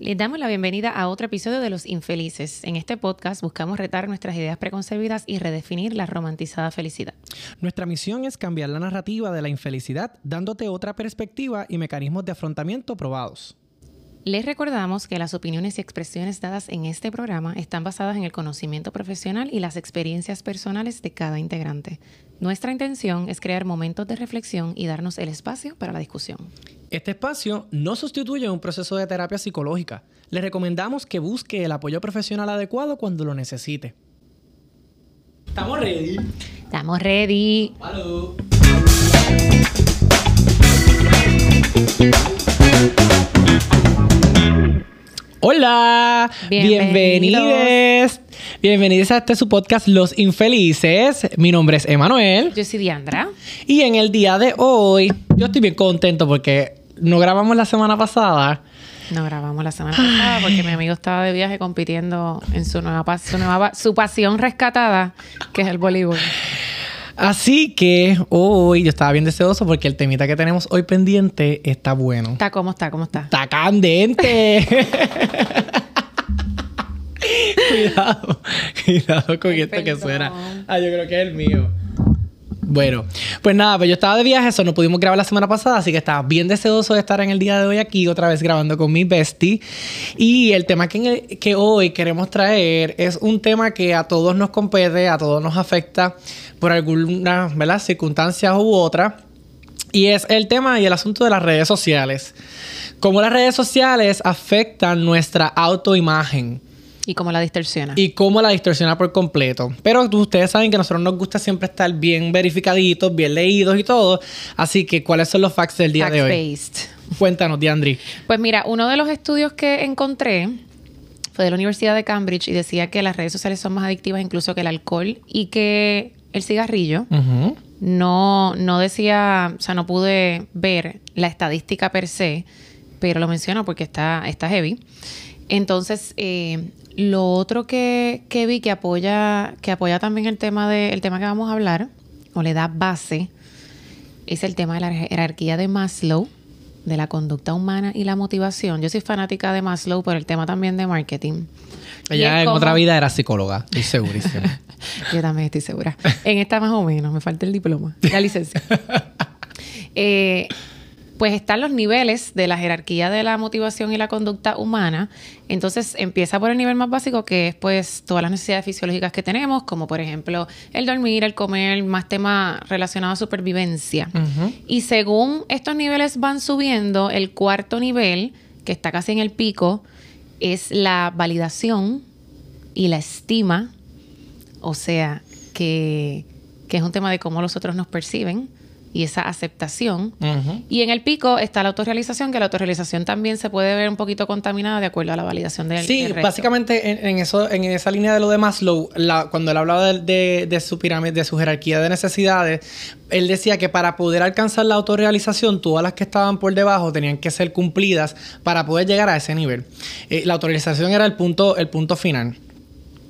Les damos la bienvenida a otro episodio de Los Infelices. En este podcast buscamos retar nuestras ideas preconcebidas y redefinir la romantizada felicidad. Nuestra misión es cambiar la narrativa de la infelicidad, dándote otra perspectiva y mecanismos de afrontamiento probados. Les recordamos que las opiniones y expresiones dadas en este programa están basadas en el conocimiento profesional y las experiencias personales de cada integrante. Nuestra intención es crear momentos de reflexión y darnos el espacio para la discusión. Este espacio no sustituye un proceso de terapia psicológica. Le recomendamos que busque el apoyo profesional adecuado cuando lo necesite. ¿Estamos ready? Estamos ready. ¡Halo! Hola, Bienvenidos. bienvenidos. A este su podcast Los Infelices. Mi nombre es Emanuel. Yo soy Diandra. Y en el día de hoy, yo estoy bien contento porque no grabamos la semana pasada. No grabamos la semana pasada porque mi amigo estaba de viaje compitiendo en su nueva, su, nueva su pasión rescatada, que es el voleibol. Así que hoy yo estaba bien deseoso porque el temita que tenemos hoy pendiente está bueno. ¿Está cómo está? ¿Cómo está? Está candente. cuidado, cuidado con Ay, esto que suena. Ah, yo creo que es el mío. Bueno, pues nada, pues yo estaba de viaje, eso no pudimos grabar la semana pasada, así que estaba bien deseoso de estar en el día de hoy aquí, otra vez grabando con mi bestie. Y el tema que, que hoy queremos traer es un tema que a todos nos compete, a todos nos afecta por alguna ¿verdad? circunstancia u otra. Y es el tema y el asunto de las redes sociales. Cómo las redes sociales afectan nuestra autoimagen Y cómo la distorsiona. y cómo la distorsiona por completo. Pero ustedes saben que a nosotros nos gusta siempre estar bien verificaditos, bien leídos y todo. Así que, ¿cuáles son los facts del día de hoy? Fact-based. Cuéntanos, Diandri. Pues mira, uno de los estudios que encontré fue de la Universidad de Cambridge y decía que las redes sociales son más adictivas incluso que el alcohol y que el cigarrillo no, no decía, o sea, no pude ver la estadística per se, pero lo menciono porque está, está heavy. Entonces, eh, lo otro que, que vi que apoya, que apoya también el tema de, el tema que vamos a hablar, o le da base, es el tema de la jerarquía de Maslow, de la conducta humana y la motivación. Yo soy fanática de Maslow por el tema también de marketing. Ella en como- otra vida era psicóloga, estoy segurísima. Yo también estoy segura. En esta más o menos, me falta el diploma, la licencia. Eh, pues están los niveles de la jerarquía de la motivación y la conducta humana. Entonces empieza por el nivel más básico, que es pues todas las necesidades fisiológicas que tenemos, como por ejemplo el dormir, el comer, más temas relacionados a supervivencia. Y según estos niveles van subiendo, el cuarto nivel, que está casi en el pico, es la validación y la estima. O sea, que, que es un tema de cómo los otros nos perciben y esa aceptación. Y en el pico está la autorrealización, que la autorrealización también se puede ver un poquito contaminada de acuerdo a la validación del Sí, resto. básicamente en, en eso, en esa línea de lo de Maslow, la- cuando él hablaba de, de- de su pirámide, de su jerarquía de necesidades, él decía que para poder alcanzar la autorrealización, todas las que estaban por debajo tenían que ser cumplidas para poder llegar a ese nivel. Eh, la autorrealización era el punto, el punto final.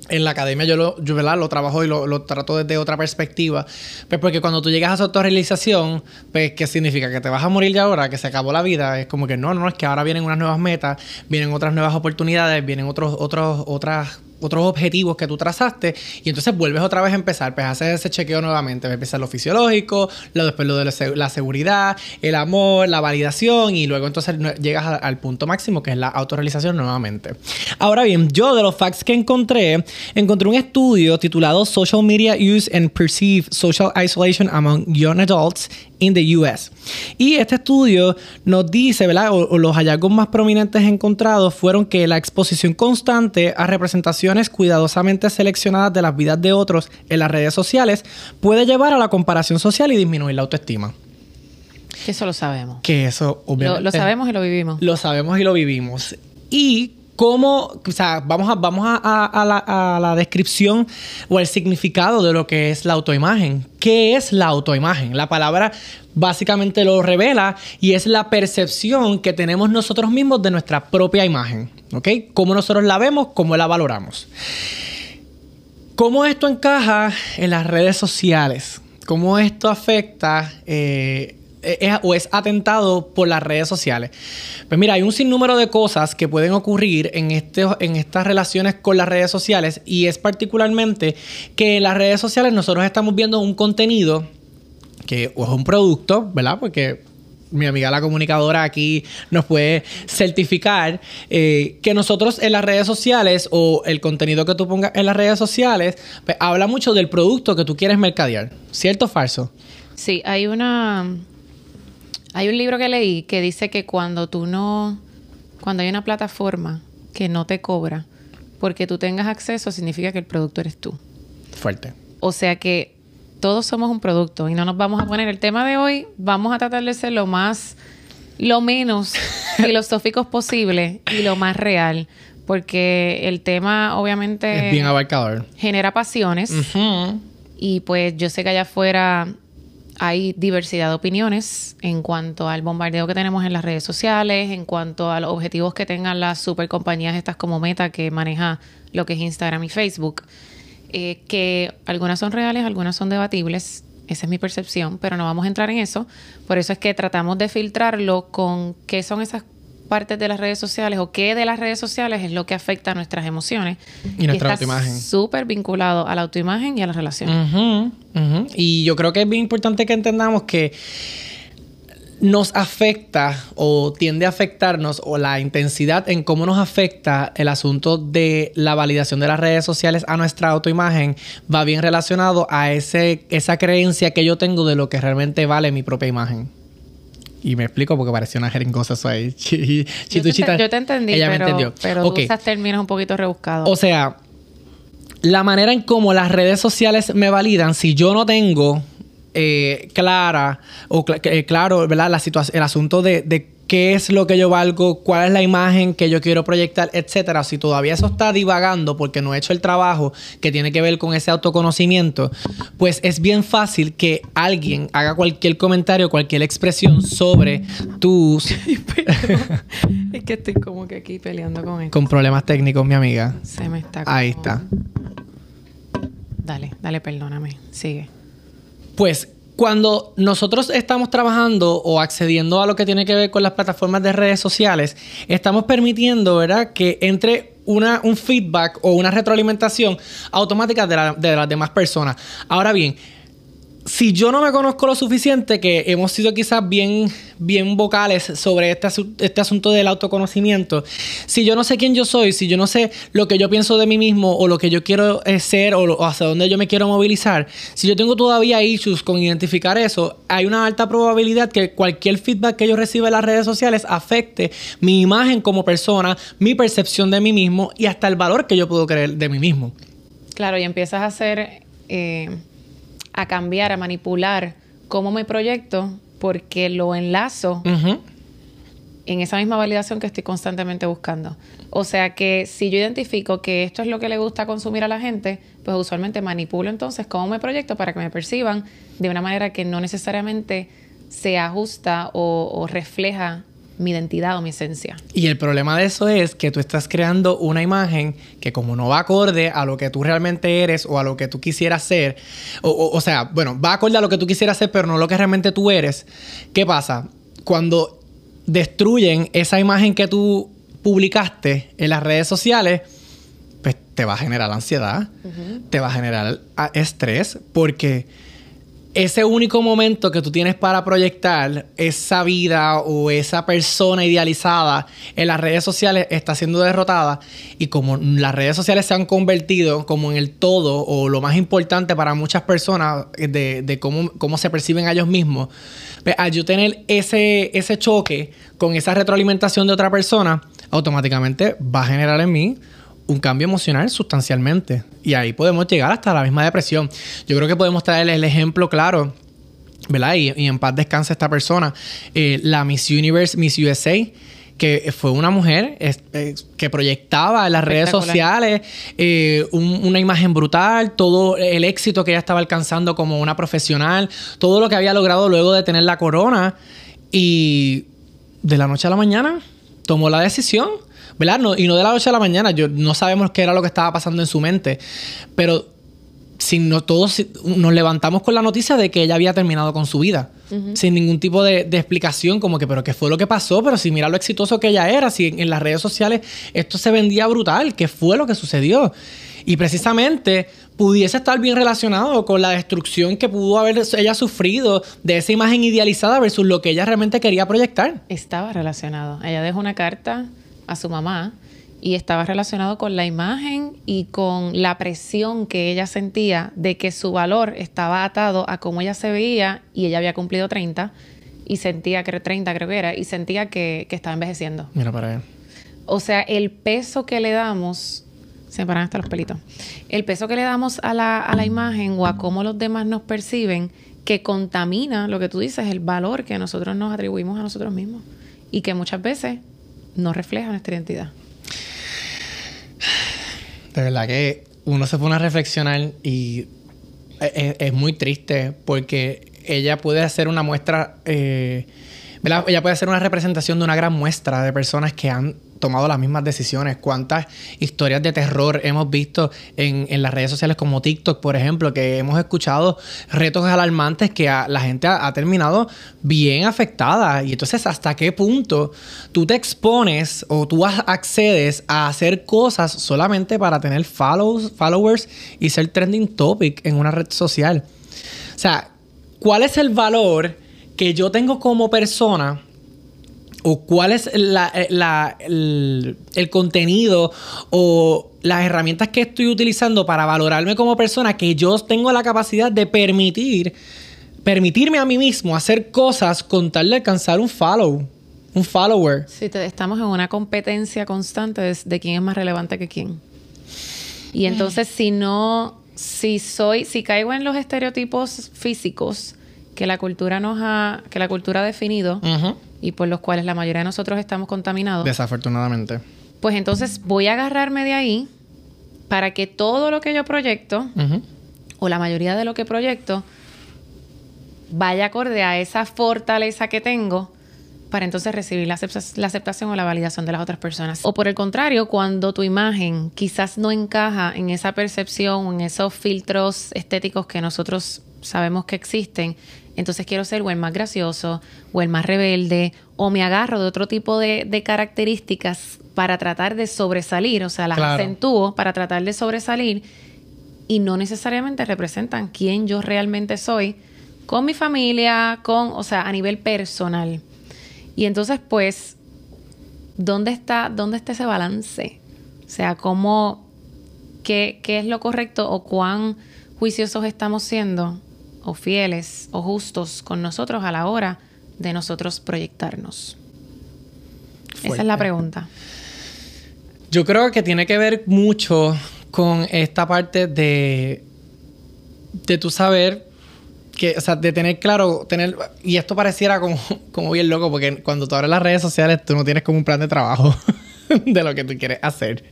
En la academia yo lo, yo, lo trabajo y lo, lo trato desde otra perspectiva. Pues porque cuando tú llegas a esa autorrealización, pues ¿qué significa? Que te vas a morir ya ahora, que se acabó la vida. Es como que no, no, es que ahora vienen unas nuevas metas, vienen otras nuevas oportunidades, vienen otros, otros, otras otros objetivos que tú trazaste y entonces vuelves otra vez a empezar, pues haces ese chequeo nuevamente, empieza lo fisiológico, después lo de la, se- la seguridad, el amor, la validación y luego entonces llegas al punto máximo que es la autorrealización nuevamente. Ahora bien, yo de los facts que encontré, encontré un estudio titulado Social Media Use and Perceived Social Isolation Among Young Adults in the US. Y este estudio nos dice, ¿verdad? O, o los hallazgos más prominentes encontrados fueron que la exposición constante a representaciones cuidadosamente seleccionadas de las vidas de otros en las redes sociales puede llevar a la comparación social y disminuir la autoestima. Que eso lo sabemos. Que eso, Lo, obviamente. lo sabemos y lo vivimos. Lo sabemos y lo vivimos. Y cómo, o sea, vamos a, vamos a, a- la, a la descripción o el significado de lo que es la autoimagen. ¿Qué es la autoimagen? La palabra básicamente lo revela y es la percepción que tenemos nosotros mismos de nuestra propia imagen. ¿Ok? Cómo nosotros la vemos, cómo la valoramos. ¿Cómo esto encaja en las redes sociales? ¿Cómo esto afecta eh, o es atentado por las redes sociales. Pues mira, hay un sinnúmero de cosas que pueden ocurrir en, este, en estas relaciones con las redes sociales y es particularmente que en las redes sociales nosotros estamos viendo un contenido que es un producto, ¿verdad? Porque mi amiga la comunicadora aquí nos puede certificar eh, que nosotros en las redes sociales o el contenido que tú pongas en las redes sociales pues, habla mucho del producto que tú quieres mercadear. ¿Cierto o falso? Sí, hay una... Hay un libro que leí que dice que cuando tú no... Cuando hay una plataforma que no te cobra porque tú tengas acceso, significa que el producto eres tú. Fuerte. O sea que todos somos un producto y no nos vamos a poner el tema de hoy, vamos a tratar de ser lo más, lo menos filosóficos posible y lo más real, porque el tema obviamente es bien abarcador. Genera pasiones y pues yo sé que allá afuera hay diversidad de opiniones en cuanto al bombardeo que tenemos en las redes sociales, en cuanto a los objetivos que tengan las super compañías estas como Meta que maneja lo que es Instagram y Facebook. Eh, que algunas son reales, algunas son debatibles, esa es mi percepción, pero no vamos a entrar en eso. Por eso es que tratamos de filtrarlo con qué son esas partes de las redes sociales o qué de las redes sociales es lo que afecta a nuestras emociones. Y nuestra autoimagen. Súper vinculado a la autoimagen y a las relaciones. Y yo creo que es bien importante que entendamos que nos afecta o tiende a afectarnos o la intensidad en cómo nos afecta el asunto de la validación de las redes sociales a nuestra autoimagen va bien relacionado a ese, esa creencia que yo tengo de lo que realmente vale mi propia imagen. Y me explico porque parecía una jeringosa eso ahí. yo, te, yo te entendí, ella pero, me entendió. pero okay. usas términos un poquito rebuscados. O sea, la manera en cómo las redes sociales me validan, si yo no tengo eh, clara o eh, claro, ¿verdad? La situación, el asunto de, qué es lo que yo valgo, cuál es la imagen que yo quiero proyectar, etcétera. Si todavía eso está divagando porque no he hecho el trabajo que tiene que ver con ese autoconocimiento, pues es bien fácil que alguien haga cualquier comentario, cualquier expresión sobre tus. es que estoy como que aquí peleando con esto. Con problemas técnicos, mi amiga. Se me está. Ahí está. Dale, dale, perdóname. Sigue. Pues cuando nosotros estamos trabajando o accediendo a lo que tiene que ver con las plataformas de redes sociales, estamos permitiendo, ¿verdad?, que entre una, un feedback o una retroalimentación automática de, de las demás personas. Ahora bien, si yo no me conozco lo suficiente, que hemos sido quizás bien, bien vocales sobre este, este, asunto del autoconocimiento, si yo no sé quién yo soy, si yo no sé lo que yo pienso de mí mismo o lo que yo quiero eh, ser o, hacia dónde yo me quiero movilizar, si yo tengo todavía issues con identificar eso, hay una alta probabilidad que cualquier feedback que yo reciba en las redes sociales afecte mi imagen como persona, mi percepción de mí mismo y hasta el valor que yo puedo creer de mí mismo. Claro, y empiezas a hacer... Eh a cambiar, a manipular cómo me proyecto porque lo enlazo en esa misma validación que estoy constantemente buscando. O sea que si yo identifico que esto es lo que le gusta consumir a la gente, pues usualmente manipulo entonces cómo me proyecto para que me perciban de una manera que no necesariamente se ajusta o, o refleja mi identidad o mi esencia. Y el problema de eso es que tú estás creando una imagen que como no va acorde a lo que tú realmente eres o a lo que tú quisieras ser, o, o, sea, bueno, va acorde a lo que tú quisieras ser, pero no lo que realmente tú eres, ¿qué pasa? Cuando destruyen esa imagen que tú publicaste en las redes sociales, pues te va a generar ansiedad, te va a generar estrés, porque ese único momento que tú tienes para proyectar esa vida o esa persona idealizada en las redes sociales está siendo derrotada y como las redes sociales se han convertido como en el todo o lo más importante para muchas personas de, cómo, cómo, se perciben a ellos mismos, pues, al yo tener ese, ese choque con esa retroalimentación de otra persona, automáticamente va a generar en mí un cambio emocional sustancialmente. Y ahí podemos llegar hasta la misma depresión. Yo creo que podemos traer el ejemplo claro, ¿verdad? Y, en paz descansa esta persona. Eh, la Miss Universe, Miss USA que fue una mujer que proyectaba en las redes sociales eh, una imagen brutal, todo el éxito que ella estaba alcanzando como una profesional, todo lo que había logrado luego de tener la corona y de la noche a la mañana tomó la decisión ¿verdad? y no de la noche a la mañana, yo, no sabemos qué era lo que estaba pasando en su mente, pero sin no, todos nos levantamos con la noticia de que ella había terminado con su vida. Sin ningún tipo de, explicación, como que, pero ¿qué fue lo que pasó? Pero si mira lo exitoso que ella era, si en, las redes sociales esto se vendía brutal, ¿qué fue lo que sucedió? Y precisamente pudiese estar bien relacionado con la destrucción que pudo haber ella sufrido de esa imagen idealizada versus lo que ella realmente quería proyectar. Estaba relacionado. Ella dejó una carta a su mamá y estaba relacionado con la imagen y con la presión que ella sentía de que su valor estaba atado a cómo ella se veía y ella había cumplido 30 y sentía que 30 creo que era y sentía que, estaba envejeciendo. Mira para allá. O sea, el peso que le damos, se me paran hasta los pelitos, el peso que le damos a la, a la imagen o a cómo los demás nos perciben, que contamina lo que tú dices, el valor que nosotros nos atribuimos a nosotros mismos y que muchas veces no refleja nuestra identidad. De verdad que uno se pone a reflexionar y es, muy triste porque ella puede hacer una muestra, eh, ella puede hacer una representación de una gran muestra de personas que han tomado las mismas decisiones. ¿Cuántas historias de terror hemos visto en, las redes sociales como TikTok, por ejemplo, que hemos escuchado retos alarmantes que la gente ha, terminado bien afectada? Y entonces, ¿hasta qué punto tú te expones o tú accedes a hacer cosas solamente para tener follows, followers y ser trending topic en una red social? O sea, ¿cuál es el valor que yo tengo como persona? O cuál es eh, el, contenido o las herramientas que estoy utilizando para valorarme como persona que yo tengo la capacidad de permitir, permitirme a mí mismo hacer cosas con tal de alcanzar un follow, un follower. Sí, estamos en una competencia constante de, de quién es más relevante que quién. Y entonces si no, si soy, si caigo en los estereotipos físicos que la cultura nos ha, que la cultura ha definido, y por los cuales la mayoría de nosotros estamos contaminados. Desafortunadamente. Pues entonces voy a agarrarme de ahí para que todo lo que yo proyecto, o la mayoría de lo que proyecto, vaya acorde a esa fortaleza que tengo para entonces recibir la, aceptación o la validación de las otras personas. O por el contrario, cuando tu imagen quizás no encaja en esa percepción o en esos filtros estéticos que nosotros sabemos que existen, entonces quiero ser o el más gracioso, o el más rebelde, o me agarro de otro tipo de, características para tratar de sobresalir, o sea, las acentúo para tratar de sobresalir y no necesariamente representan quién yo realmente soy con mi familia, con, o sea, a nivel personal. Y entonces, pues, ¿dónde está, dónde está ese balance? O sea, cómo, qué, qué es lo correcto o cuán juiciosos estamos siendo o fieles o justos con nosotros a la hora de nosotros proyectarnos? Esa es la pregunta. Yo creo que tiene que ver mucho con esta parte de, de tu saber, que, o sea, de tener claro, tener, y esto pareciera como, como bien loco, porque cuando tú abres las redes sociales, tú no tienes como un plan de trabajo. de lo que tú quieres hacer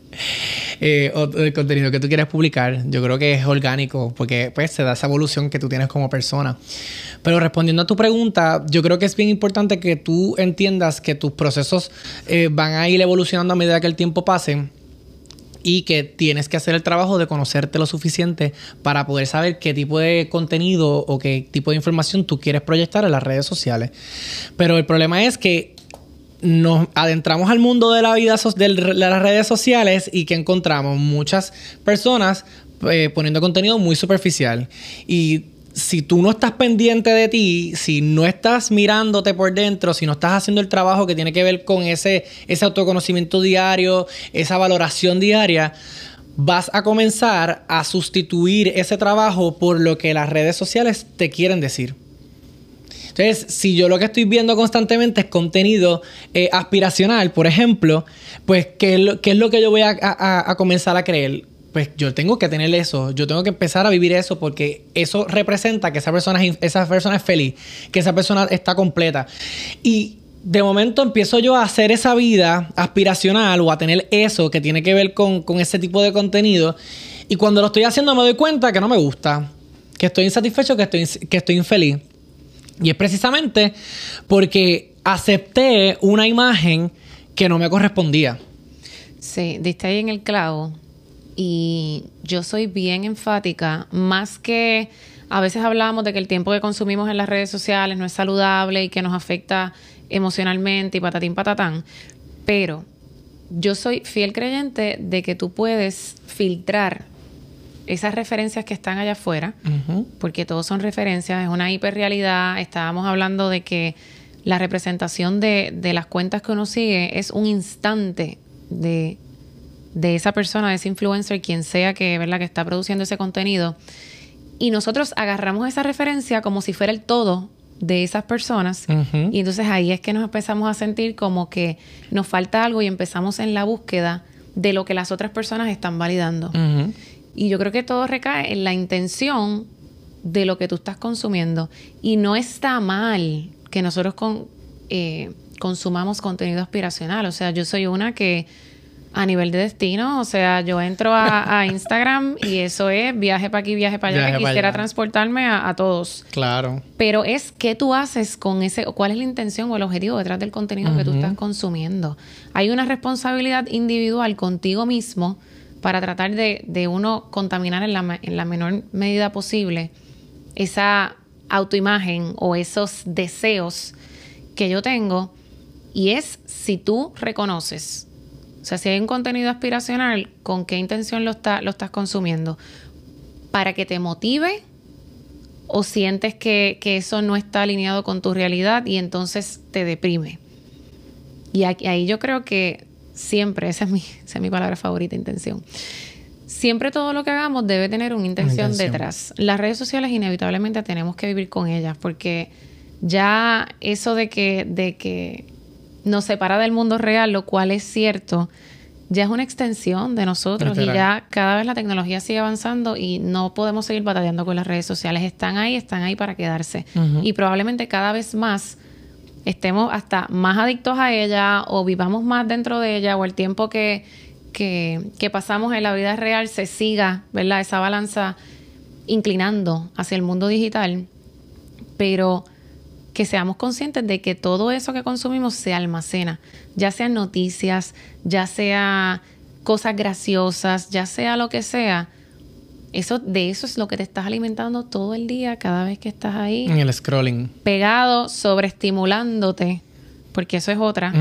eh, o del contenido que tú quieres publicar. Yo creo que es orgánico porque pues se da esa evolución que tú tienes como persona. Pero respondiendo a tu pregunta, yo creo que es bien importante que tú entiendas que tus procesos eh, van a ir evolucionando a medida que el tiempo pase y que tienes que hacer el trabajo de conocerte lo suficiente para poder saber qué tipo de contenido o qué tipo de información tú quieres proyectar en las redes sociales. Pero el problema es que nos adentramos al mundo de la vida de las redes sociales y que encontramos muchas personas eh, poniendo contenido muy superficial. Y si tú no estás pendiente de ti, si no estás mirándote por dentro, si no estás haciendo el trabajo que tiene que ver con ese, ese autoconocimiento diario, esa valoración diaria, vas a comenzar a sustituir ese trabajo por lo que las redes sociales te quieren decir. Entonces, si yo lo que estoy viendo constantemente es contenido eh, aspiracional, por ejemplo, pues, ¿qué es lo, que yo voy a, comenzar a creer? Pues yo tengo que tener eso, yo tengo que empezar a vivir eso porque eso representa que esa persona, esa persona es feliz, que esa persona está completa. Y de momento empiezo yo a hacer esa vida aspiracional o a tener eso que tiene que ver con, con, ese tipo de contenido. Y cuando lo estoy haciendo me doy cuenta que no me gusta, que estoy insatisfecho, que estoy, que estoy infeliz. Y es precisamente porque acepté una imagen que no me correspondía. Sí, diste ahí en el clavo. y yo soy bien enfática, más que a veces hablamos de que el tiempo que consumimos en las redes sociales no es saludable y que nos afecta emocionalmente y patatín patatán, pero yo soy fiel creyente de que tú puedes filtrar esas referencias que están allá afuera, porque todos son referencias, es una hiperrealidad. Estábamos hablando de que la representación de, de las cuentas que uno sigue es un instante de, de, esa persona, de ese influencer, quien sea que, ¿verdad? que está produciendo ese contenido. Y nosotros agarramos esa referencia como si fuera el todo de esas personas. Y entonces ahí es que nos empezamos a sentir como que nos falta algo y empezamos en la búsqueda de lo que las otras personas están validando. Y yo creo que todo recae en la intención de lo que tú estás consumiendo. Y no está mal que nosotros con, eh, consumamos contenido aspiracional. O sea, yo soy una que a nivel de destino. O sea, yo entro a, Instagram y eso es viaje para aquí, viaje para allá. que quisiera transportarme a, todos. Claro. Pero es qué tú haces con ese, cuál es la intención o el objetivo detrás del contenido que tú estás consumiendo. Hay una responsabilidad individual contigo mismo para tratar de, de uno contaminar en la, en la menor medida posible esa autoimagen o esos deseos que yo tengo. Y es si tú reconoces o sea, si hay un contenido aspiracional, ¿con qué intención lo, está, lo estás consumiendo? ¿Para que te motive? ¿O sientes que, eso no está alineado con tu realidad y entonces te deprime? Y ahí yo creo que siempre, esa es, mi, esa es mi palabra favorita, intención. Siempre todo lo que hagamos debe tener una intención, detrás. Las redes sociales inevitablemente tenemos que vivir con ellas porque ya eso de que, de que nos separa del mundo real, lo cual es cierto, ya es una extensión de nosotros y ya cada vez la tecnología sigue avanzando y no podemos seguir batallando con las redes sociales. Están ahí, están ahí para quedarse. Y probablemente cada vez más estemos hasta más adictos a ella o vivamos más dentro de ella o el tiempo que, que, que pasamos en la vida real se siga, ¿verdad? Esa balanza inclinando hacia el mundo digital. Pero que seamos conscientes de que todo eso que consumimos se almacena, ya sean noticias, ya sea cosas graciosas, ya sea lo que sea. Eso, de eso es lo que te estás alimentando todo el día, cada vez que estás ahí. En el scrolling. Pegado, sobreestimulándote, porque eso es otra.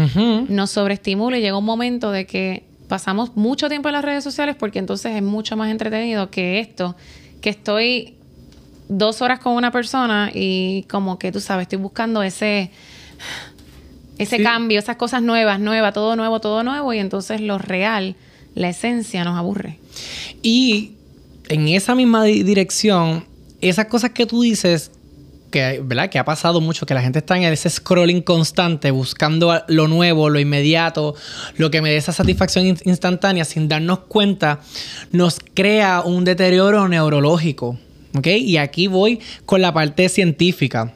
Nos sobreestimula y llega un momento de que pasamos mucho tiempo en las redes sociales porque entonces es mucho más entretenido que esto, que estoy dos horas con una persona y como que tú sabes, estoy buscando ese, ese cambio, esas cosas nuevas, nuevas, todo nuevo, todo nuevo y entonces lo real, la esencia nos aburre. Y en esa misma dirección, esas cosas que tú dices, que, ¿verdad? que ha pasado mucho, que la gente está en ese scrolling constante, buscando lo nuevo, lo inmediato, lo que me dé esa satisfacción instantánea sin darnos cuenta, nos crea un deterioro neurológico. Y aquí voy con la parte científica.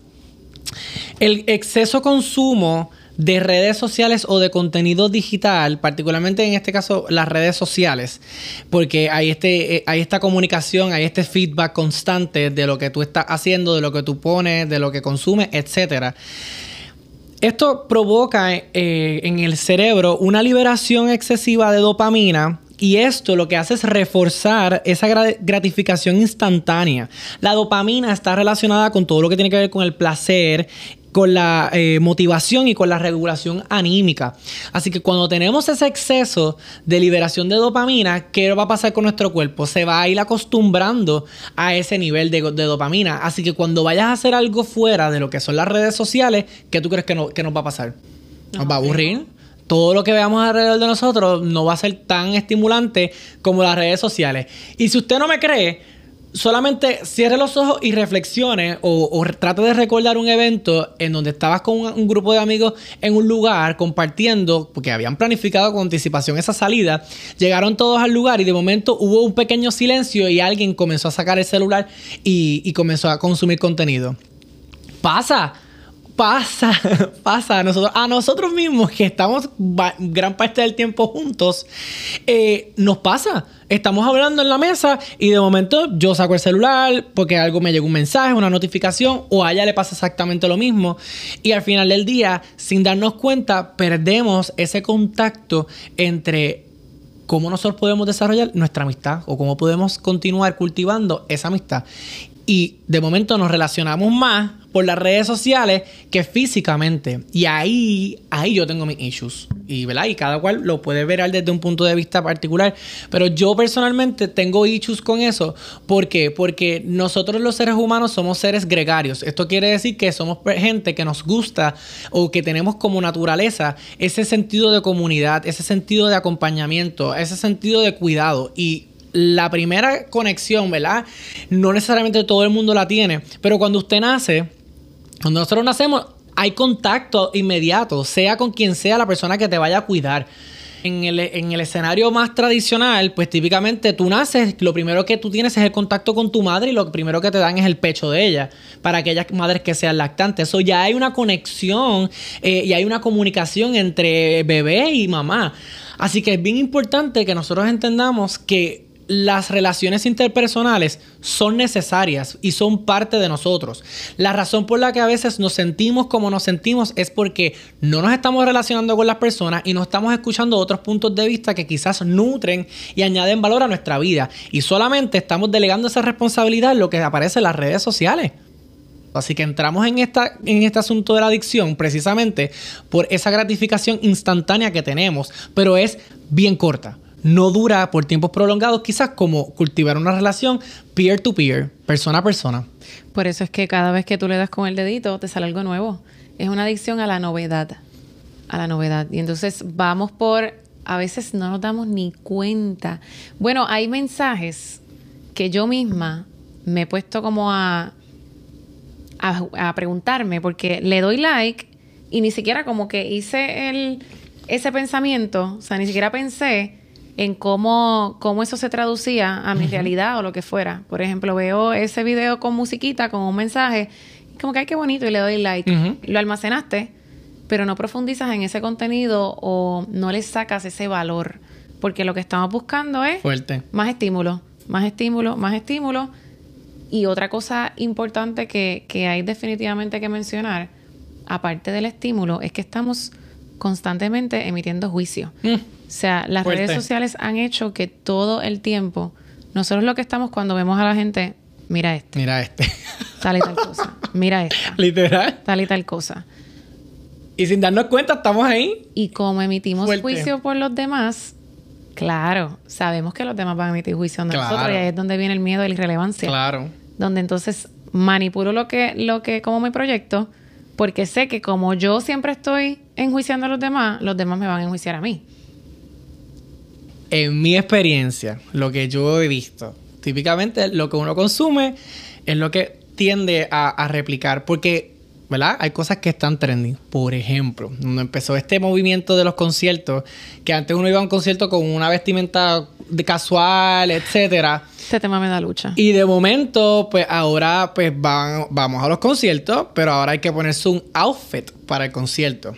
El exceso consumo de redes sociales o de contenido digital, particularmente en este caso las redes sociales, porque hay, este, eh, hay esta comunicación, hay este feedback constante de lo que tú estás haciendo, de lo que tú pones, de lo que consumes, etc. Esto provoca eh, en el cerebro una liberación excesiva de dopamina y esto lo que hace es reforzar esa gratificación instantánea. La dopamina está relacionada con todo lo que tiene que ver con el placer con la eh, motivación y con la regulación anímica. Así que cuando tenemos ese exceso de liberación de dopamina, ¿qué va a pasar con nuestro cuerpo? Se va a ir acostumbrando a ese nivel de, dopamina. Así que cuando vayas a hacer algo fuera de lo que son las redes sociales, ¿qué tú crees que, no, que nos va a pasar? ¿Nos va a aburrir? todo lo que veamos alrededor de nosotros no va a ser tan estimulante como las redes sociales. Y si usted no me cree, solamente cierre los ojos y reflexione o, trate de recordar un evento en donde estabas con un, grupo de amigos en un lugar compartiendo, porque habían planificado con anticipación esa salida, llegaron todos al lugar y de momento hubo un pequeño silencio y alguien comenzó a sacar el celular y, y comenzó a consumir contenido. Pasa pasa, pasa a nosotros, a nosotros mismos que estamos gran parte del tiempo juntos, eh, nos pasa. Estamos hablando en la mesa y de momento yo saco el celular porque algo me llegó un mensaje, una notificación o a ella le pasa exactamente lo mismo. Y al final del día, sin darnos cuenta, perdemos ese contacto entre cómo nosotros podemos desarrollar nuestra amistad o cómo podemos continuar cultivando esa amistad. Y de momento nos relacionamos más por las redes sociales que físicamente. Y ahí, ahí yo tengo mis issues. Y, ¿verdad? y cada cual lo puede ver desde un punto de vista particular. Pero yo personalmente tengo issues con eso. ¿Por qué? Porque nosotros los seres humanos somos seres gregarios. Esto quiere decir que somos gente que nos gusta o que tenemos como naturaleza ese sentido de comunidad, ese sentido de acompañamiento, ese sentido de cuidado. Y la primera conexión, ¿verdad? No necesariamente todo el mundo la tiene, pero cuando usted nace, cuando nosotros nacemos, hay contacto inmediato, sea con quien sea la persona que te vaya a cuidar. En el, en el, escenario más tradicional, pues típicamente tú naces, lo primero que tú tienes es el contacto con tu madre y lo primero que te dan es el pecho de ella, para aquellas madres que sean lactantes. Eso ya hay una conexión eh, y hay una comunicación entre bebé y mamá. Así que es bien importante que nosotros entendamos que las relaciones interpersonales son necesarias y son parte de nosotros. La razón por la que a veces nos sentimos como nos sentimos es porque no nos estamos relacionando con las personas y no estamos escuchando otros puntos de vista que quizás nutren y añaden valor a nuestra vida. Y solamente estamos delegando esa responsabilidad en lo que aparece en las redes sociales. Así que entramos en, en este asunto de la adicción precisamente por esa gratificación instantánea que tenemos, pero es bien corta no dura por tiempos prolongados, quizás como cultivar una relación peer-to-peer, persona a persona. Por eso es que cada vez que tú le das con el dedito, te sale algo nuevo. Es una adicción a la novedad. A la novedad. Y entonces vamos por. A veces no nos damos ni cuenta. Bueno, hay mensajes que yo misma me he puesto como a, a, a preguntarme, porque le doy like y ni siquiera como que hice el, ese pensamiento, o sea, ni siquiera pensé en cómo, cómo eso se traducía a mi realidad o lo que fuera. Por ejemplo, veo ese video con musiquita, con un mensaje, como que ay, qué bonito, y le doy like. Lo almacenaste, pero no profundizas en ese contenido o no le sacas ese valor. Porque lo que estamos buscando es Fuerte. más estímulo, más estímulo, más estímulo. Y otra cosa importante que, que hay definitivamente que mencionar, aparte del estímulo, es que estamos constantemente emitiendo juicio. Mm. O sea, las redes sociales han hecho que todo el tiempo, nosotros lo que estamos cuando vemos a la gente, mira este. Mira este. Tal y tal cosa. Mira esta. Literal. Tal y tal cosa. Y sin darnos cuenta, estamos ahí. Y como emitimos juicio por los demás, claro, sabemos que los demás van a emitir juicio de nosotros y ahí es donde viene el miedo de la irrelevancia. Claro. Donde entonces manipulo lo que, lo que, como mi proyecto, porque sé que como yo siempre estoy enjuiciando a los demás, los demás me van a enjuiciar a mí en mi experiencia, lo que yo he visto, típicamente lo que uno consume es lo que tiende a, replicar, porque, ¿verdad? Hay cosas que están trending. Por ejemplo, cuando empezó este movimiento de los conciertos, que antes uno iba a un concierto con una vestimenta de casual, etcétera. Este tema me da lucha. Y de momento, pues ahora pues van, vamos a los conciertos, pero ahora hay que ponerse un outfit para el concierto.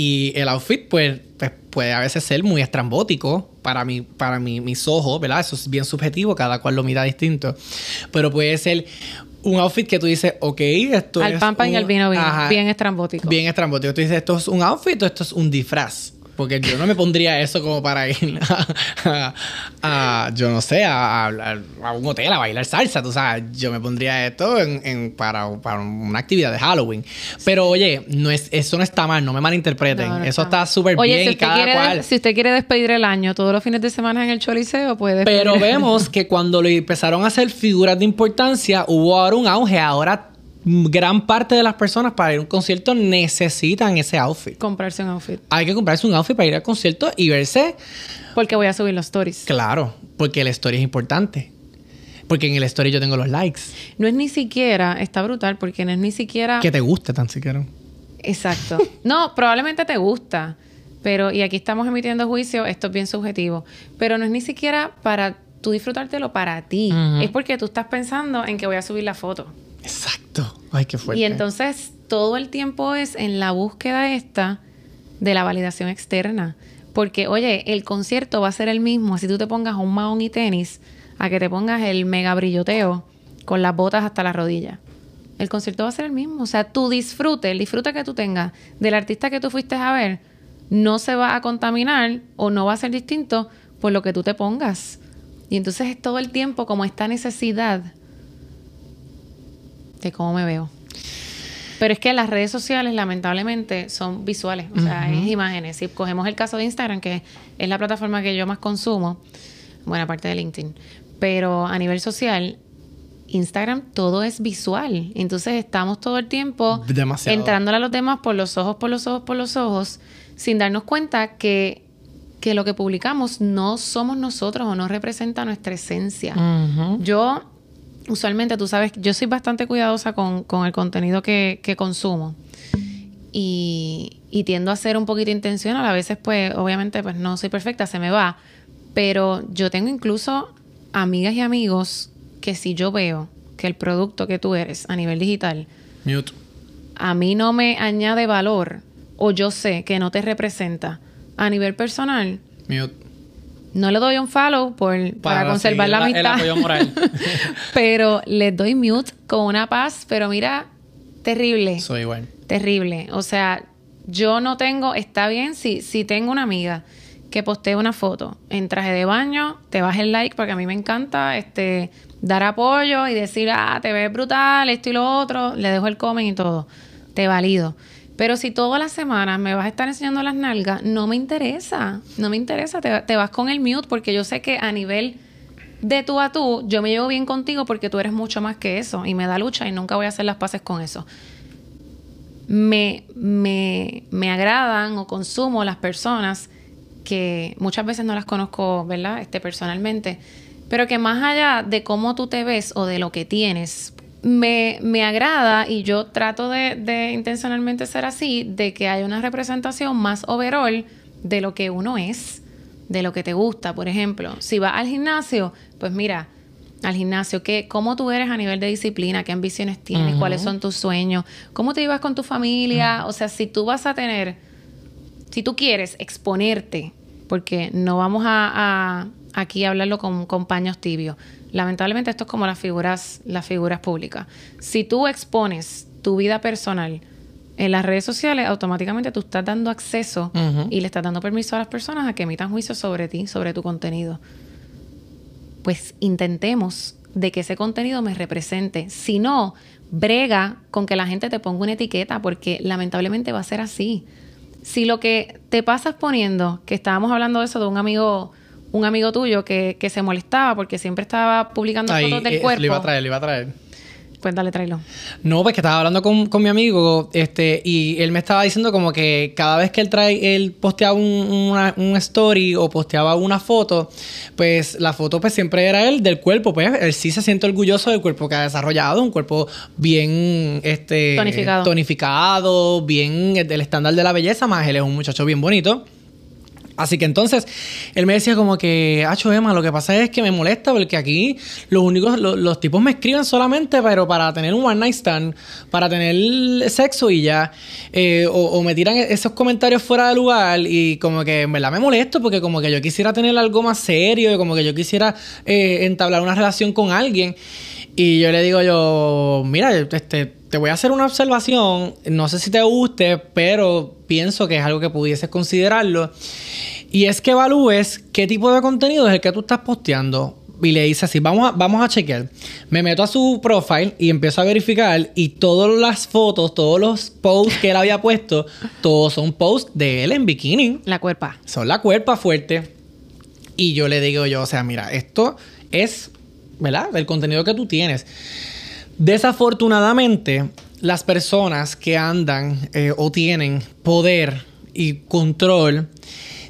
Y el outfit, pues, pues, puede a veces ser muy estrambótico para, mi, para mis ojos, ¿verdad? Eso es bien subjetivo, cada cual lo mira distinto. Pero puede ser un outfit que tú dices, ok, esto es. Al pan y al vino bien estrambótico. Bien estrambótico. Tú dices, esto es un outfit o esto es un disfraz. Porque yo no me pondría eso como para ir a, yo no sé, a, un hotel a bailar salsa, tú sabes. Yo me pondría esto en, para, una actividad de Halloween. Pero oye, no es, eso no está mal, no me malinterpreten. eso está súper bien si cada cual. Si usted quiere despedir el año todos los fines de semana en el Choliseo, puede. Pero vemos que cuando le empezaron a hacer figuras de importancia, hubo ahora un auge. Ahora gran parte de las personas para ir a un concierto necesitan ese outfit. Comprarse un outfit. Hay que comprarse un outfit para ir al concierto y verse. Porque voy a subir los stories. Claro, porque el story es importante. Porque en el story yo tengo los likes. No es ni siquiera, está brutal, porque no es ni siquiera. Que te guste tan siquiera. Exacto. no, probablemente te gusta. Pero, y aquí estamos emitiendo juicio, esto es bien subjetivo. Pero no es ni siquiera para tú disfrutártelo para ti. Es porque tú estás pensando en que voy a subir la foto. Exacto. Ay, qué fuerte. Y entonces todo el tiempo es en la búsqueda esta de la validación externa. Porque, oye, el concierto va a ser el mismo si tú te pongas un mahón y tenis a que te pongas el mega brilloteo con las botas hasta la rodilla. El concierto va a ser el mismo. O sea, tu disfrute, el disfrute que tú tengas del artista que tú fuiste a ver, no se va a contaminar o no va a ser distinto por lo que tú te pongas. Y entonces es todo el tiempo como esta necesidad de cómo me veo. Pero es que las redes sociales, lamentablemente, son visuales, o sea, es imágenes. Si cogemos el caso de Instagram, que es la plataforma que yo más consumo, bueno, aparte de LinkedIn, pero a nivel social, Instagram todo es visual. Entonces estamos todo el tiempo entrándole a los demás por los ojos, por los ojos, por los ojos, sin darnos cuenta que, que lo que publicamos no somos nosotros o no representa nuestra esencia. Yo usualmente, tú sabes, yo soy bastante cuidadosa con, el contenido que, consumo. Y, y, tiendo a ser un poquito intencional. A veces, pues, obviamente, pues no soy perfecta, se me va. Pero yo tengo incluso amigas y amigos que si yo veo que el producto que tú eres a nivel digital a mí no me añade valor o yo sé que no te representa a nivel personal, no le doy un follow por, para, conservar la amistad. pero les doy mute con una paz, pero mira, terrible. Soy igual. Terrible. O sea, yo no tengo, está bien si, si tengo una amiga que postee una foto en traje de baño, te bajes el like porque a mí me encanta este dar apoyo y decir, ah, te ves brutal, esto y lo otro, le dejo el comment y todo. Te valido. Pero si todas las semanas me vas a estar enseñando las nalgas, no me interesa. No me interesa. Te, vas con el mute porque yo sé que a nivel de tú a tú, yo me llevo bien contigo porque tú eres mucho más que eso y me da lucha y nunca voy a hacer las paces con eso. Me, me, me agradan o consumo las personas que muchas veces no las conozco, ¿verdad? Este, personalmente, pero que más allá de cómo tú te ves o de lo que tienes, me, me agrada y yo trato de, intencionalmente ser así, de que haya una representación más overall de lo que uno es, de lo que te gusta. Por ejemplo, si vas al gimnasio, pues mira, al gimnasio, ¿qué, ¿cómo tú eres a nivel de disciplina? ¿Qué ambiciones tienes? ¿Cuáles son tus sueños? ¿Cómo te llevas con tu familia? O sea, si tú vas a tener, si tú quieres exponerte, porque no vamos a, a aquí a hablarlo con, con paños tibios, Lamentablemente esto es como las figuras, las figuras públicas. Si tú expones tu vida personal en las redes sociales, automáticamente tú estás dando acceso y le estás dando permiso a las personas a que emitan juicios sobre ti, sobre tu contenido. Pues intentemos de que ese contenido me represente. Si no, brega con que la gente te ponga una etiqueta, porque lamentablemente va a ser así. Si lo que te pasas poniendo, que estábamos hablando de eso de un amigo un amigo tuyo que, que se molestaba porque siempre estaba publicando fotos del cuerpo. Eh, le iba a traer, le iba a traer. Pues dale, tráelo. No, pues que estaba hablando con, con, mi amigo, este, y él me estaba diciendo como que cada vez que él trae, él posteaba un, un story o posteaba una foto, pues la foto pues siempre era él del cuerpo, pues él sí se siente orgulloso del cuerpo que ha desarrollado, un cuerpo bien este tonificado, tonificado bien del estándar de la belleza, más él es un muchacho bien bonito. Así que entonces él me decía como que, Acho Emma, lo que pasa es que me molesta porque aquí los únicos, los, tipos me escriben solamente, pero para tener un one night stand, para tener sexo y ya, eh, o, me tiran esos comentarios fuera de lugar y como que en verdad me molesto porque como que yo quisiera tener algo más serio y como que yo quisiera eh, entablar una relación con alguien. Y yo le digo yo, mira, este, te voy a hacer una observación, no sé si te guste, pero pienso que es algo que pudieses considerarlo. Y es que evalúes qué tipo de contenido es el que tú estás posteando. Y le dice así, vamos a, vamos a chequear. Me meto a su profile y empiezo a verificar y todas las fotos, todos los posts que él había puesto, todos son posts de él en bikini. La cuerpa. Son la cuerpa fuerte. Y yo le digo yo, o sea, mira, esto es ¿verdad? El contenido que tú tienes. Desafortunadamente, las personas que andan eh, o tienen poder y control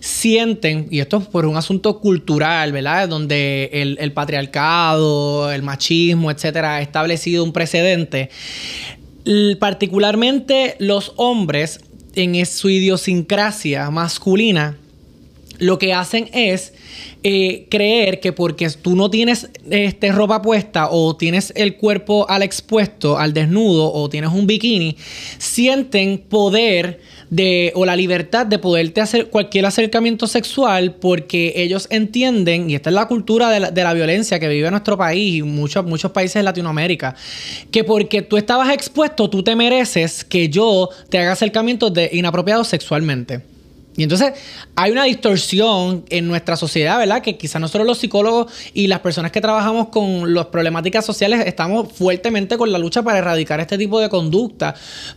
sienten, y esto es por un asunto cultural, ¿verdad? Donde el, patriarcado, el machismo, etcétera, ha establecido un precedente. particularmente los hombres, en su idiosincrasia masculina, lo que hacen es eh, creer que porque tú no tienes este, ropa puesta o tienes el cuerpo al expuesto, al desnudo o tienes un bikini, sienten poder de, o la libertad de poderte hacer cualquier acercamiento sexual porque ellos entienden, y esta es la cultura de la, violencia que vive nuestro país y muchos, muchos países de Latinoamérica, que porque tú estabas expuesto, tú te mereces que yo te haga acercamientos de inapropiados sexualmente. Y entonces hay una distorsión en nuestra sociedad, ¿verdad? Que quizás nosotros los psicólogos y las personas que trabajamos con las problemáticas sociales estamos fuertemente con la lucha para erradicar este tipo de conducta,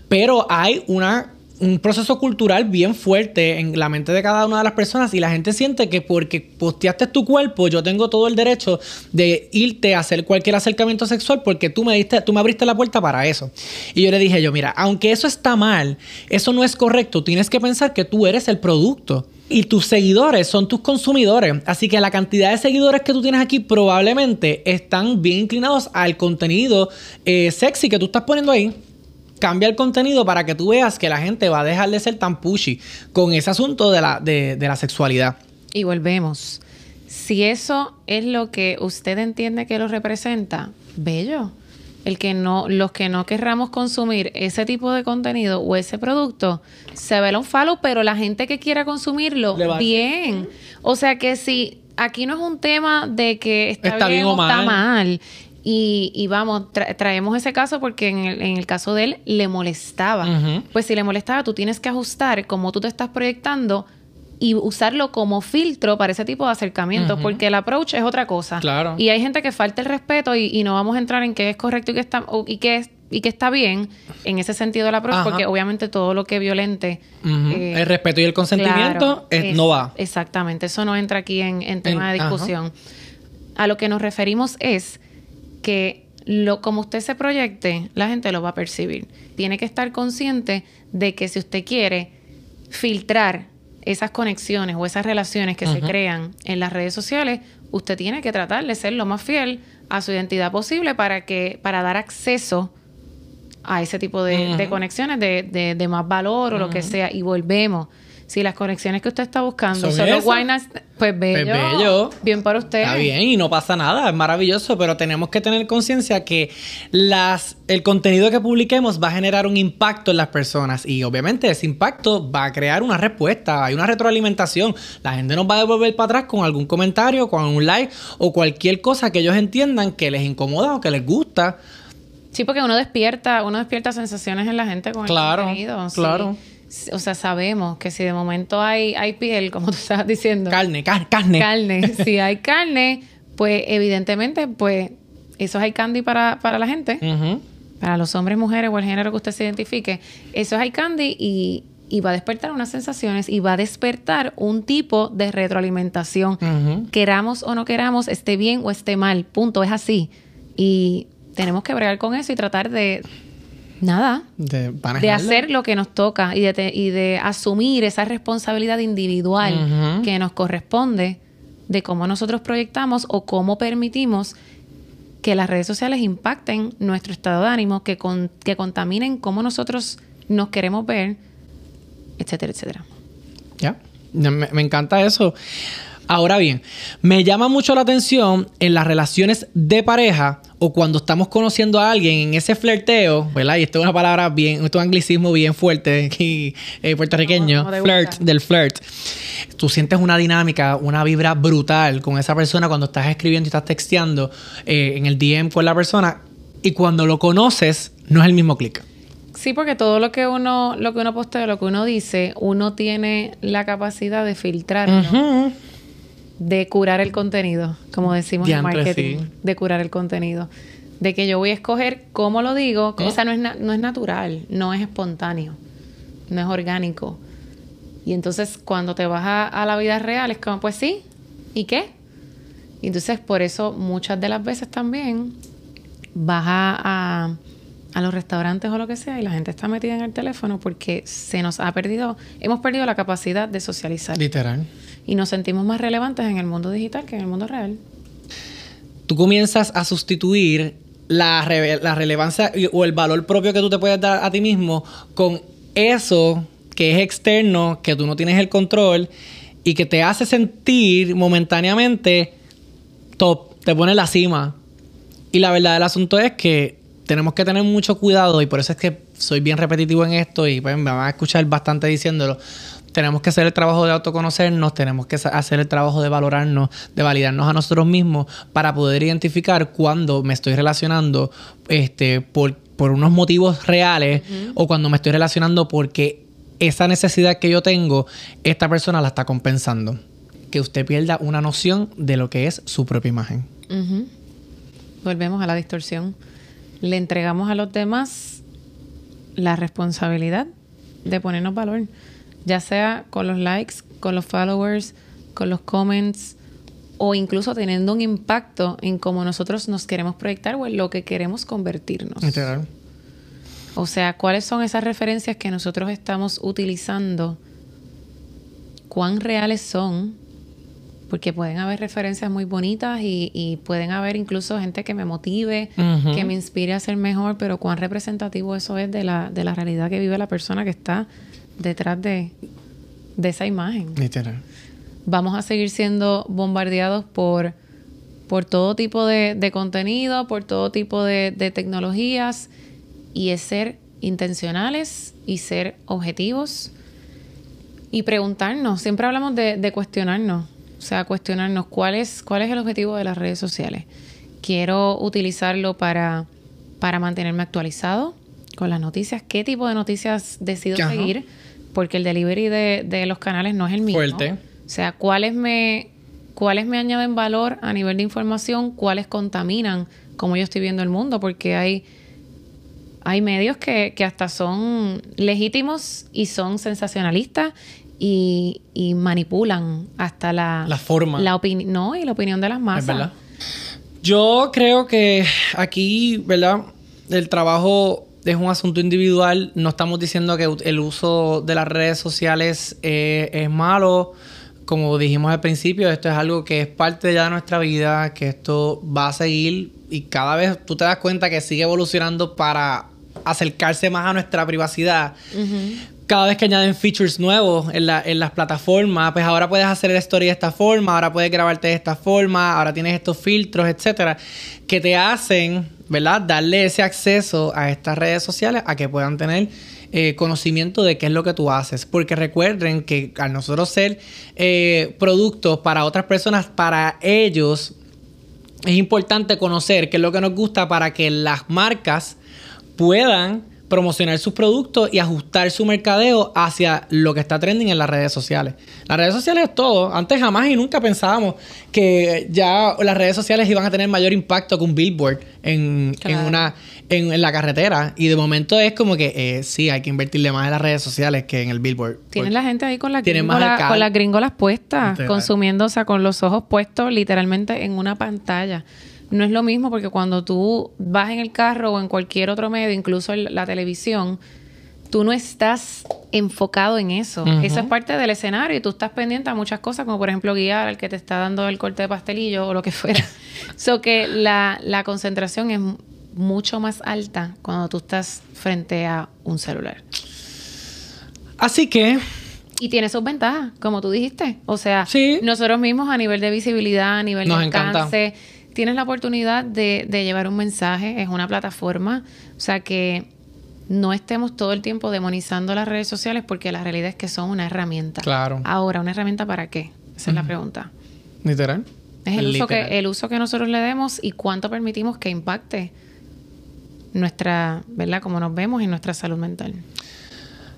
pero hay una un proceso cultural bien fuerte en la mente de cada una de las personas y la gente siente que porque posteaste tu cuerpo yo tengo todo el derecho de irte a hacer cualquier acercamiento sexual porque tú me diste tú me abriste la puerta para eso. Y yo le dije yo, mira, aunque eso está mal, eso no es correcto, tienes que pensar que tú eres el producto y tus seguidores son tus consumidores. Así que la cantidad de seguidores que tú tienes aquí probablemente están bien inclinados al contenido eh, sexy que tú estás poniendo ahí cambia el contenido para que tú veas que la gente va a dejar de ser tan pushy con ese asunto de la, de, la sexualidad. Y volvemos. Si eso es lo que usted entiende que lo representa, bello. El que no, los que no querramos consumir ese tipo de contenido o ese producto, se ve un follow, pero la gente que quiera consumirlo, bien. O sea que si aquí no es un tema de que está, bien, o está mal y, vamos, traemos ese caso porque en el, caso de él le molestaba. Pues si le molestaba, tú tienes que ajustar cómo tú te estás proyectando y usarlo como filtro para ese tipo de acercamientos, porque el approach es otra cosa. Claro. Y hay gente que falta el respeto y, no vamos a entrar en qué es correcto y qué está, y qué y que está bien en ese sentido del approach, porque obviamente todo lo que violente. Eh, el respeto y el consentimiento no va. Exactamente, eso no entra aquí en, tema de discusión. A lo que nos referimos es que lo, como usted se proyecte, la gente lo va a percibir. Tiene que estar consciente de que si usted quiere filtrar esas conexiones o esas relaciones que se crean en las redes sociales, usted tiene que tratar de ser lo más fiel a su identidad posible para que para dar acceso a ese tipo de, conexiones de, de, más valor o lo que sea. Y volvemos si las conexiones que usted está buscando son, los pues, pues bello, Bien para usted. Está bien y no pasa nada, es maravilloso, pero tenemos que tener conciencia que las, el contenido que publiquemos va a generar un impacto en las personas y obviamente ese impacto va a crear una respuesta, hay una retroalimentación. La gente nos va a devolver para atrás con algún comentario, con un like o cualquier cosa que ellos entiendan que les incomoda o que les gusta. Sí, porque uno despierta, uno despierta sensaciones en la gente con claro, el contenido. Claro o sea, sabemos que si de momento hay, hay piel, como tú estabas diciendo. Carne, carne. Carne. si hay carne, pues evidentemente, pues eso es hay candy para, para la gente. Para los hombres, mujeres o el género que usted se identifique. Eso es hay candy y, y va a despertar unas sensaciones y va a despertar un tipo de retroalimentación. Queramos o no queramos, esté bien o esté mal. Punto. Es así. Y tenemos que bregar con eso y tratar de Nada. De, hacer lo que nos toca y de, y de asumir esa responsabilidad individual que nos corresponde de cómo nosotros proyectamos o cómo permitimos que las redes sociales impacten nuestro estado de ánimo, que, que contaminen cómo nosotros nos queremos ver, etcétera, etcétera. Ya, me encanta eso. Ahora bien, me llama mucho la atención en las relaciones de pareja o cuando estamos conociendo a alguien en ese flirteo, ¿verdad? Y esto es una palabra bien, esto es un anglicismo bien fuerte aquí eh, puertorriqueño, flirt, del flirt. Tú sientes una dinámica, una vibra brutal con esa persona cuando estás escribiendo y estás texteando eh, en el DM con la persona y cuando lo conoces no es el mismo clic. Sí, porque todo lo que uno, lo que uno postea, lo que uno dice, uno tiene la capacidad de filtrarlo de curar el contenido, como decimos en marketing, de curar el contenido. De que yo voy a escoger cómo lo digo, o sea, no es, no es natural, no es espontáneo, no es orgánico. Y entonces cuando te vas a, la vida real es como, pues sí, ¿y qué? Y entonces por eso muchas de las veces también vas a, a, los restaurantes o lo que sea y la gente está metida en el teléfono porque se nos ha perdido, hemos perdido la capacidad de socializar. Literal y nos sentimos más relevantes en el mundo digital que en el mundo real. Tú comienzas a sustituir la, la relevancia o el valor propio que tú te puedes dar a ti mismo con eso que es externo, que tú no tienes el control y que te hace sentir momentáneamente top, te pone la cima. Y la verdad del asunto es que tenemos que tener mucho cuidado y por eso es que soy bien repetitivo en esto y pues, me van a escuchar bastante diciéndolo tenemos que hacer el trabajo de autoconocernos, tenemos que hacer el trabajo de valorarnos, de validarnos a nosotros mismos para poder identificar cuando me estoy relacionando este, por, unos motivos reales o cuando me estoy relacionando porque esa necesidad que yo tengo, esta persona la está compensando. Que usted pierda una noción de lo que es su propia imagen. Volvemos a la distorsión. Le entregamos a los demás la responsabilidad de ponernos valor, ya sea con los likes, con los followers, con los comments o incluso teniendo un impacto en cómo nosotros nos queremos proyectar o en lo que queremos convertirnos. O sea, ¿cuáles son esas referencias que nosotros estamos utilizando? ¿Cuán reales son? Porque pueden haber referencias muy bonitas y, pueden haber incluso gente que me motive, que me inspire a ser mejor, pero cuán representativo eso es de la, de la realidad que vive la persona que está detrás de, esa imagen. Literal. Vamos a seguir siendo bombardeados por, por todo tipo de, contenido, por todo tipo de, de tecnologías y es ser intencionales y ser objetivos y preguntarnos. Siempre hablamos de, cuestionarnos, o sea, cuestionarnos cuál es, cuál es el objetivo de las redes sociales. Quiero utilizarlo para, para mantenerme actualizado con las noticias. ¿Qué tipo de noticias decido seguir? Porque el delivery de, los canales no es el mismo. Fuerte. O sea, ¿cuáles me, cuáles me añaden valor a nivel de información? ¿Cuáles contaminan como yo estoy viendo el mundo? Porque hay hay medios que, hasta son legítimos y son sensacionalistas y, manipulan hasta la, la forma. La no, y la opinión de las masas. verdad. Yo creo que aquí, ¿verdad? El trabajo es un asunto individual. No estamos diciendo que el uso de las redes sociales eh, es malo. Como dijimos al principio, esto es algo que es parte ya de nuestra vida, que esto va a seguir y cada vez tú te das cuenta que sigue evolucionando para acercarse más a nuestra privacidad. Cada vez que añaden features nuevos en, las plataformas, pues ahora puedes hacer el story de esta forma, ahora puedes grabarte de esta forma, ahora tienes estos filtros, etcétera, que te hacen, ¿verdad? Darle ese acceso a estas redes sociales a que puedan tener eh, conocimiento de qué es lo que tú haces. Porque recuerden que al nosotros ser eh, productos para otras personas, para ellos es importante conocer qué es lo que nos gusta para que las marcas puedan promocionar sus productos y ajustar su mercadeo hacia lo que está trending en las redes sociales. Las redes sociales es todo. Antes jamás y nunca pensábamos que ya las redes sociales iban a tener mayor impacto que un billboard en, una en, la carretera. Y de momento es como que eh, sí, hay que invertirle más en las redes sociales que en el billboard. Tienen la gente ahí con, la gringola, con las gringolas puestas, consumiendo, o sea, con los ojos puestos literalmente en una pantalla no es lo mismo porque cuando tú vas en el carro o en cualquier otro medio, incluso la televisión, tú no estás enfocado en eso. Eso es parte del escenario y tú estás pendiente a muchas cosas, como por ejemplo guiar al que te está dando el corte de pastelillo o lo que fuera. so que la, la concentración es mucho más alta cuando tú estás frente a un celular. Así que y tiene sus ventajas, como tú dijiste. O sea, nosotros mismos a nivel de visibilidad, a nivel de alcance, tienes la oportunidad de, llevar un mensaje, es una plataforma, o sea que no estemos todo el tiempo demonizando las redes sociales porque la realidad es que son una herramienta. Claro. Ahora, ¿una herramienta para qué? Esa es la pregunta. Literal. Es el uso, que, el uso que nosotros le demos y cuánto permitimos que impacte nuestra, ¿verdad? Como nos vemos y nuestra salud mental.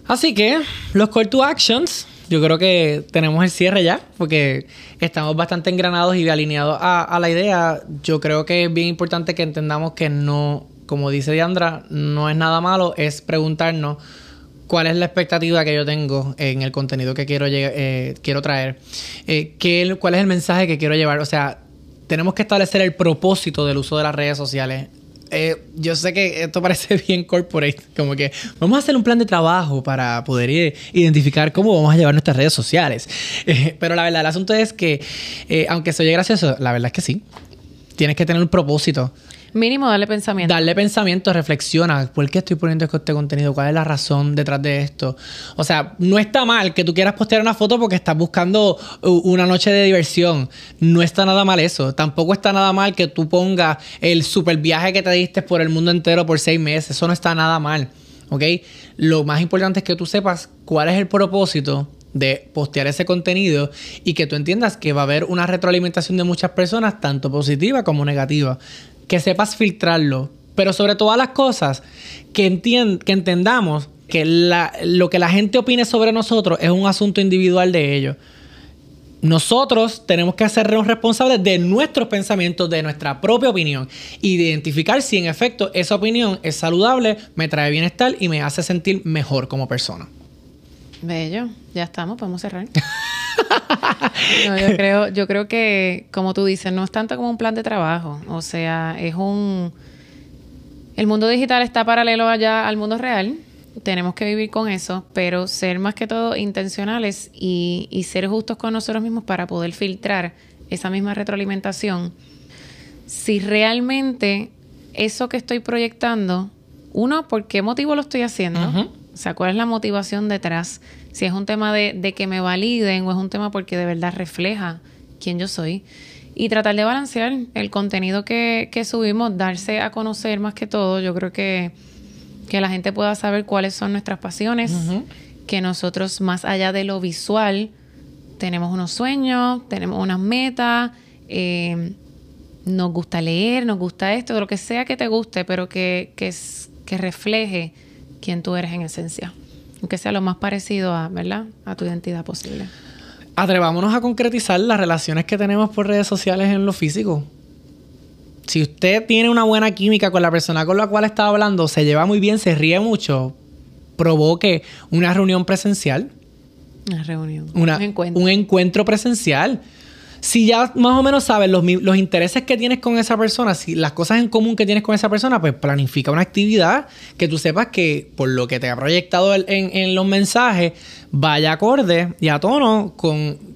Así que, los call to actions yo creo que tenemos el cierre ya, porque estamos bastante engranados y alineados a, la idea. Yo creo que es bien importante que entendamos que no, como dice Diandra, no es nada malo, es preguntarnos cuál es la expectativa que yo tengo en el contenido que quiero, eh, quiero traer, eh, qué, cuál es el mensaje que quiero llevar. O sea, tenemos que establecer el propósito del uso de las redes sociales. Eh, yo sé que esto parece bien corporate, como que vamos a hacer un plan de trabajo para poder identificar cómo vamos a llevar nuestras redes sociales. Eh, pero la verdad, el asunto es que, eh, aunque se oye gracioso, la verdad es que sí. Tienes que tener un propósito. Mínimo darle pensamiento. Darle pensamiento, reflexiona. ¿Por qué estoy poniendo este contenido? ¿Cuál es la razón detrás de esto? O sea, no está mal que tú quieras postear una foto porque estás buscando una noche de diversión. No está nada mal eso. Tampoco está nada mal que tú pongas el super viaje que te diste por el mundo entero por seis meses. Eso no está nada mal. ¿Ok? Lo más importante es que tú sepas cuál es el propósito de postear ese contenido y que tú entiendas que va a haber una retroalimentación de muchas personas, tanto positiva como negativa que sepas filtrarlo, pero sobre todas las cosas, que, que entendamos que lo que la gente opine sobre nosotros es un asunto individual de ellos. Nosotros tenemos que hacernos responsables de nuestros pensamientos, de nuestra propia opinión y de identificar si en efecto esa opinión es saludable, me trae bienestar y me hace sentir mejor como persona. Bello, ya estamos, podemos cerrar. yo creo, yo creo que, como tú dices, no es tanto como un plan de trabajo. O sea, es un. El mundo digital está paralelo allá al mundo real tenemos que vivir con eso, pero ser más que todo intencionales y, y, ser justos con nosotros mismos para poder filtrar esa misma retroalimentación. Si realmente eso que estoy proyectando, uno, ¿por qué motivo lo estoy haciendo? O sea, ¿cuál es la motivación detrás? Si es un tema de, de, que me validen o es un tema porque de verdad refleja quién yo soy. Y tratar de balancear el contenido que, que subimos, darse a conocer más que todo. Yo creo que que la gente pueda saber cuáles son nuestras pasiones, que nosotros más allá de lo visual tenemos unos sueños, tenemos unas metas, eh, nos gusta leer, nos gusta esto, lo que sea que te guste, pero que, que, que refleje quién tú eres en esencia, aunque sea lo más parecido a, ¿verdad? a tu identidad posible. Atrevámonos a concretizar las relaciones que tenemos por redes sociales en lo físico si usted tiene una buena química con la persona con la cual está hablando, se lleva muy bien, se ríe mucho, provoque una reunión presencial. Una reunión. un, encuentro. un encuentro presencial. Si ya más o menos sabes los, los, intereses que tienes con esa persona, si las cosas en común que tienes con esa persona, pues planifica una actividad que tú sepas que por lo que te ha proyectado en, en los mensajes, vaya acorde y a tono con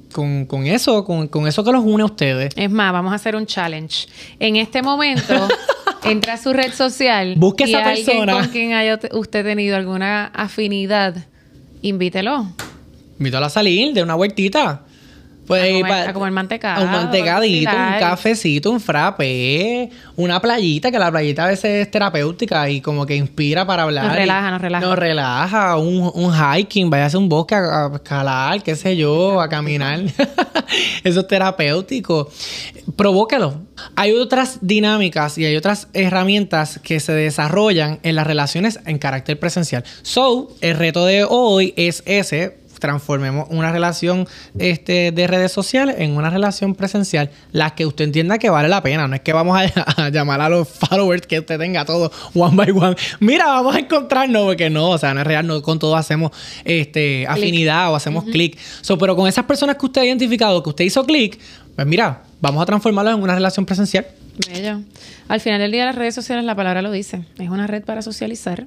con, eso, con, eso que los une a ustedes. Es más, vamos a hacer un challenge. En este momento, entra a su red social. Busque a esa persona. con quien haya usted tenido alguna afinidad, invítelo. Invítalo a salir de una vueltita. Pues, a, comer, a comer mantecado. Un mantecadito, un cafecito, un frappe, una playita, que la playita a veces es terapéutica y como que inspira para hablar. Nos relaja, nos relaja. Nos relaja, un, un hiking, vaya a hacer un bosque a, escalar, qué sé yo, a caminar. Eso es terapéutico. Provóquelo. Hay otras dinámicas y hay otras herramientas que se desarrollan en las relaciones en carácter presencial. So, el reto de hoy es ese transformemos una relación este, de redes sociales en una relación presencial, la que usted entienda que vale la pena. No es que vamos a, llamar a los followers que usted tenga todo one by one. Mira, vamos a encontrarnos, porque no, o sea, no es real, no con todo hacemos este, afinidad o hacemos clic. pero con esas personas que usted ha identificado, que usted hizo clic, pues mira, vamos a transformarlo en una relación presencial. Bello. Al final del día, las redes sociales, la palabra lo dice, es una red para socializar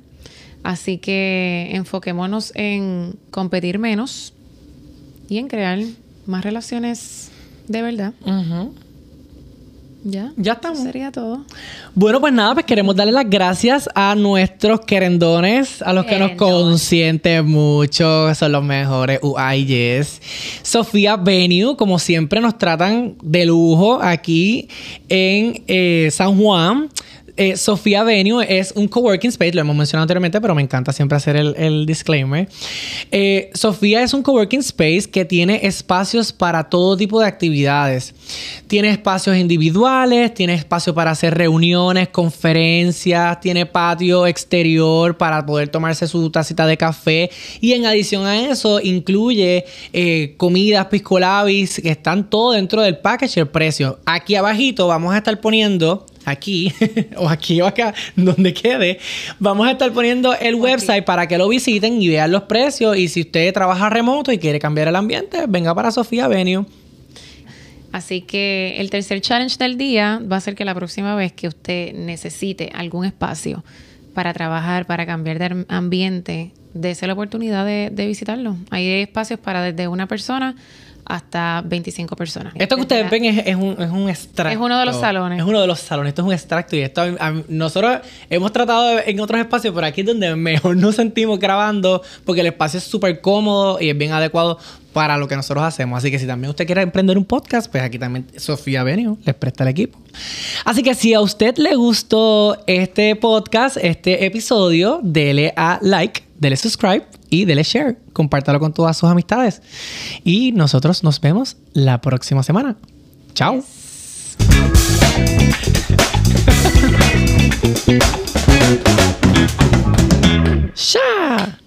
Así que enfoquémonos en competir menos y en crear más relaciones de verdad. Ya. Ya estamos. Sería todo. Bueno, pues nada, pues queremos darle las gracias a nuestros querendones, a los que nos consienten mucho, son los mejores. UAI yes. Sofía Venue, como siempre, nos tratan de lujo aquí en eh, San Juan. Eh, Sofía Venue es un coworking space, lo hemos mencionado anteriormente, pero me encanta siempre hacer el, disclaimer. Eh, Sofía es un coworking space que tiene espacios para todo tipo de actividades. Tiene espacios individuales, tiene espacio para hacer reuniones, conferencias, tiene patio exterior para poder tomarse su tacita de café y en adición a eso incluye eh, comidas, piscolabis, que están todo dentro del package, el precio. Aquí abajito vamos a estar poniendo aquí o aquí o acá, donde quede, vamos a estar poniendo el website para que lo visiten y vean los precios. Y si usted trabaja remoto y quiere cambiar el ambiente, venga para Sofía Venue. Así que el tercer challenge del día va a ser que la próxima vez que usted necesite algún espacio para trabajar, para cambiar de ambiente, dése la oportunidad de, de visitarlo. Hay espacios para desde una persona hasta 25 personas. Esto que ustedes ven es, un, es un extracto. Es uno de los salones. Es uno de los salones. Esto es un extracto. Y esto, nosotros hemos tratado en otros espacios, pero aquí es donde mejor nos sentimos grabando, porque el espacio es súper cómodo y es bien adecuado para lo que nosotros hacemos. Así que si también usted quiere emprender un podcast, pues aquí también Sofía Benio les presta el equipo. Así que si a usted le gustó este podcast, este episodio, dele a like, dele subscribe y dele share. Compártalo con todas sus amistades. Y nosotros nos vemos la próxima semana. Chao. Yes.